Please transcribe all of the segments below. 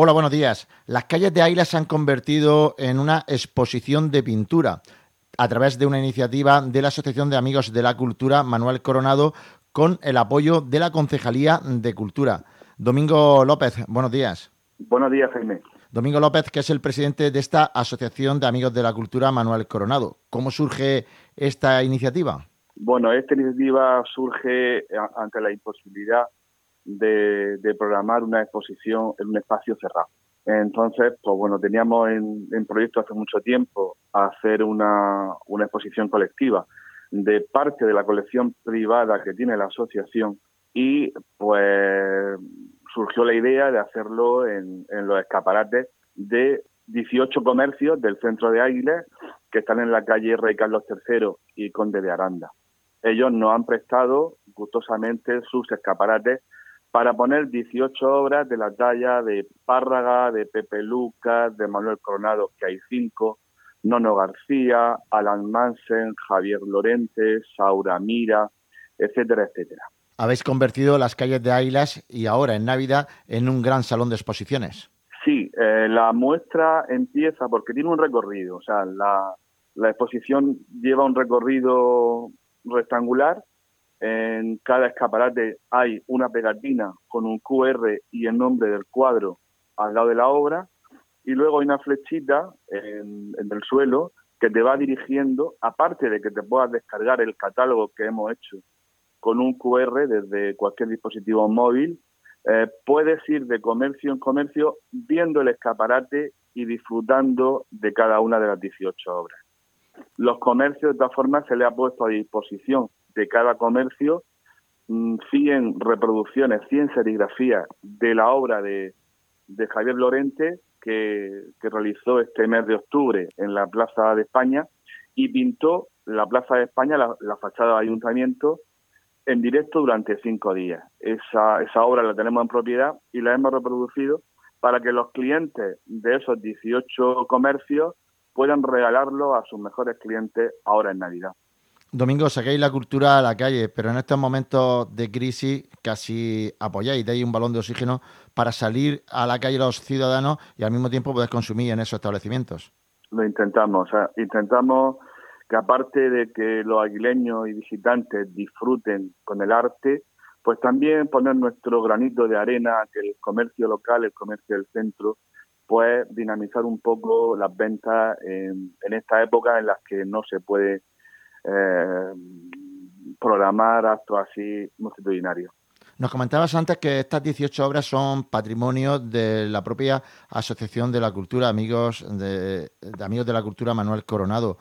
Hola, buenos días. Las calles de Águila se han convertido en una exposición de pintura a través de una iniciativa de la Asociación de Amigos de la Cultura Manuel Coronado con el apoyo de la Concejalía de Cultura. Domingo López, buenos días. Buenos días, Jaime. Domingo López, que es el presidente de esta Asociación de Amigos de la Cultura Manuel Coronado. ¿Cómo surge esta iniciativa? Bueno, esta iniciativa surge ante la imposibilidad de, programar una exposición en un espacio cerrado. Entonces, pues bueno, teníamos en, proyecto hace mucho tiempo hacer una, una, exposición colectiva de parte de la colección privada que tiene la asociación y pues surgió la idea de hacerlo en, en los escaparates de 18 comercios del centro de Águiles que están en la calle Rey Carlos III y Conde de Aranda. Ellos nos han prestado gustosamente sus escaparates para poner 18 obras de la talla de Párraga, de Pepe Lucas, de Manuel Coronado, que hay cinco, Nono García, Alan Mansen, Javier Lorente, Saura Mira, etcétera, etcétera. Habéis convertido las calles de Águilas y ahora en Navidad en un gran salón de exposiciones. Sí, eh, la muestra empieza porque tiene un recorrido, o sea, la, la exposición lleva un recorrido rectangular en cada escaparate hay una pegatina con un QR y el nombre del cuadro al lado de la obra y luego hay una flechita en, el suelo que te va dirigiendo, aparte de que te puedas descargar el catálogo que hemos hecho con un QR desde cualquier dispositivo móvil, eh, puedes ir de comercio en comercio viendo el escaparate y disfrutando de cada una de las 18 obras. Los comercios, de todas formas, se le ha puesto a disposición de cada comercio 100 mm, reproducciones, 100 serigrafías de la obra de, Javier Lorente que, realizó este mes de octubre en la Plaza de España y pintó la Plaza de España, la, fachada del ayuntamiento, en directo durante cinco días. Esa, esa obra la tenemos en propiedad y la hemos reproducido para que los clientes de esos 18 comercios puedan regalarlo a sus mejores clientes ahora en Navidad. Domingo, saquéis la cultura a la calle, pero en estos momentos de crisis casi apoyáis, dais un balón de oxígeno para salir a la calle los ciudadanos y al mismo tiempo poder consumir en esos establecimientos. Lo intentamos, o sea, intentamos que aparte de que los aguileños y visitantes disfruten con el arte, pues también poner nuestro granito de arena, que el comercio local, el comercio del centro, pues dinamizar un poco las ventas en, en esta época en las que no se puede eh, programar actos así multitudinarios. Nos comentabas antes que estas 18 obras son patrimonio de la propia Asociación de la Cultura, amigos de, amigos de la Cultura Manuel Coronado.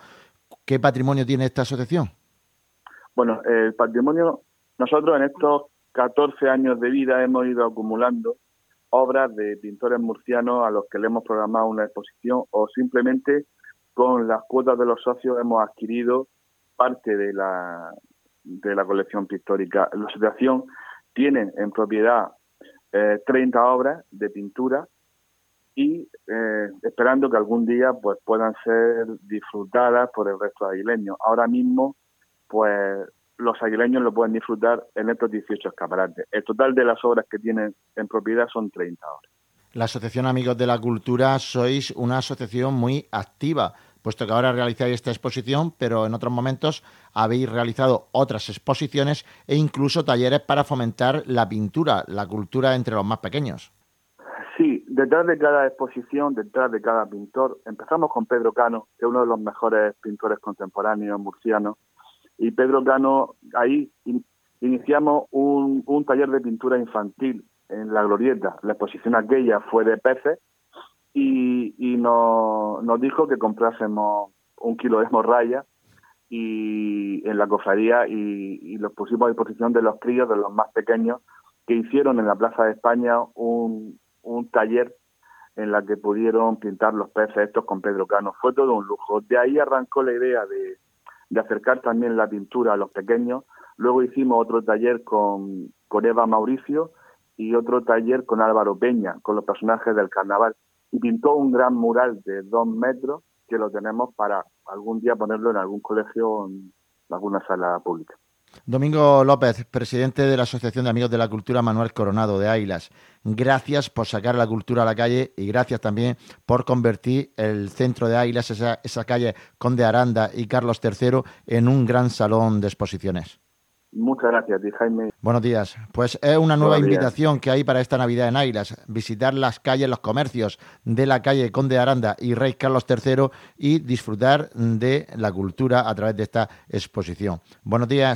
¿Qué patrimonio tiene esta asociación? Bueno, el patrimonio, nosotros en estos 14 años de vida hemos ido acumulando obras de pintores murcianos a los que le hemos programado una exposición o simplemente con las cuotas de los socios hemos adquirido parte de la, de la colección pictórica. La asociación tiene en propiedad eh, 30 obras de pintura y eh, esperando que algún día pues puedan ser disfrutadas por el resto de aguileños. Ahora mismo, pues los aguileños lo pueden disfrutar en estos 18 escaparates. El total de las obras que tienen en propiedad son 30 obras. La Asociación Amigos de la Cultura sois una asociación muy activa puesto que ahora realizáis esta exposición, pero en otros momentos habéis realizado otras exposiciones e incluso talleres para fomentar la pintura, la cultura entre los más pequeños. Sí, detrás de cada exposición, detrás de cada pintor, empezamos con Pedro Cano, que es uno de los mejores pintores contemporáneos murcianos, y Pedro Cano, ahí iniciamos un, un taller de pintura infantil en la Glorieta. La exposición aquella fue de peces y, nos, dijo que comprásemos un kilo de morralla y en la cofradía y, los pusimos a disposición de los críos, de los más pequeños, que hicieron en la Plaza de España un, taller en la que pudieron pintar los peces estos con Pedro Cano. Fue todo un lujo. De ahí arrancó la idea de, de acercar también la pintura a los pequeños. Luego hicimos otro taller con, con Eva Mauricio y otro taller con Álvaro Peña, con los personajes del carnaval y pintó un gran mural de dos metros que lo tenemos para algún día ponerlo en algún colegio en alguna sala pública. Domingo López, presidente de la Asociación de Amigos de la Cultura Manuel Coronado de Águilas. Gracias por sacar la cultura a la calle y gracias también por convertir el centro de Águilas, esa, esa calle Conde Aranda y Carlos III, en un gran salón de exposiciones. Muchas gracias, Jaime. Buenos días. Pues es una nueva invitación que hay para esta Navidad en Águilas, visitar las calles, los comercios de la calle Conde Aranda y Rey Carlos III y disfrutar de la cultura a través de esta exposición. Buenos días.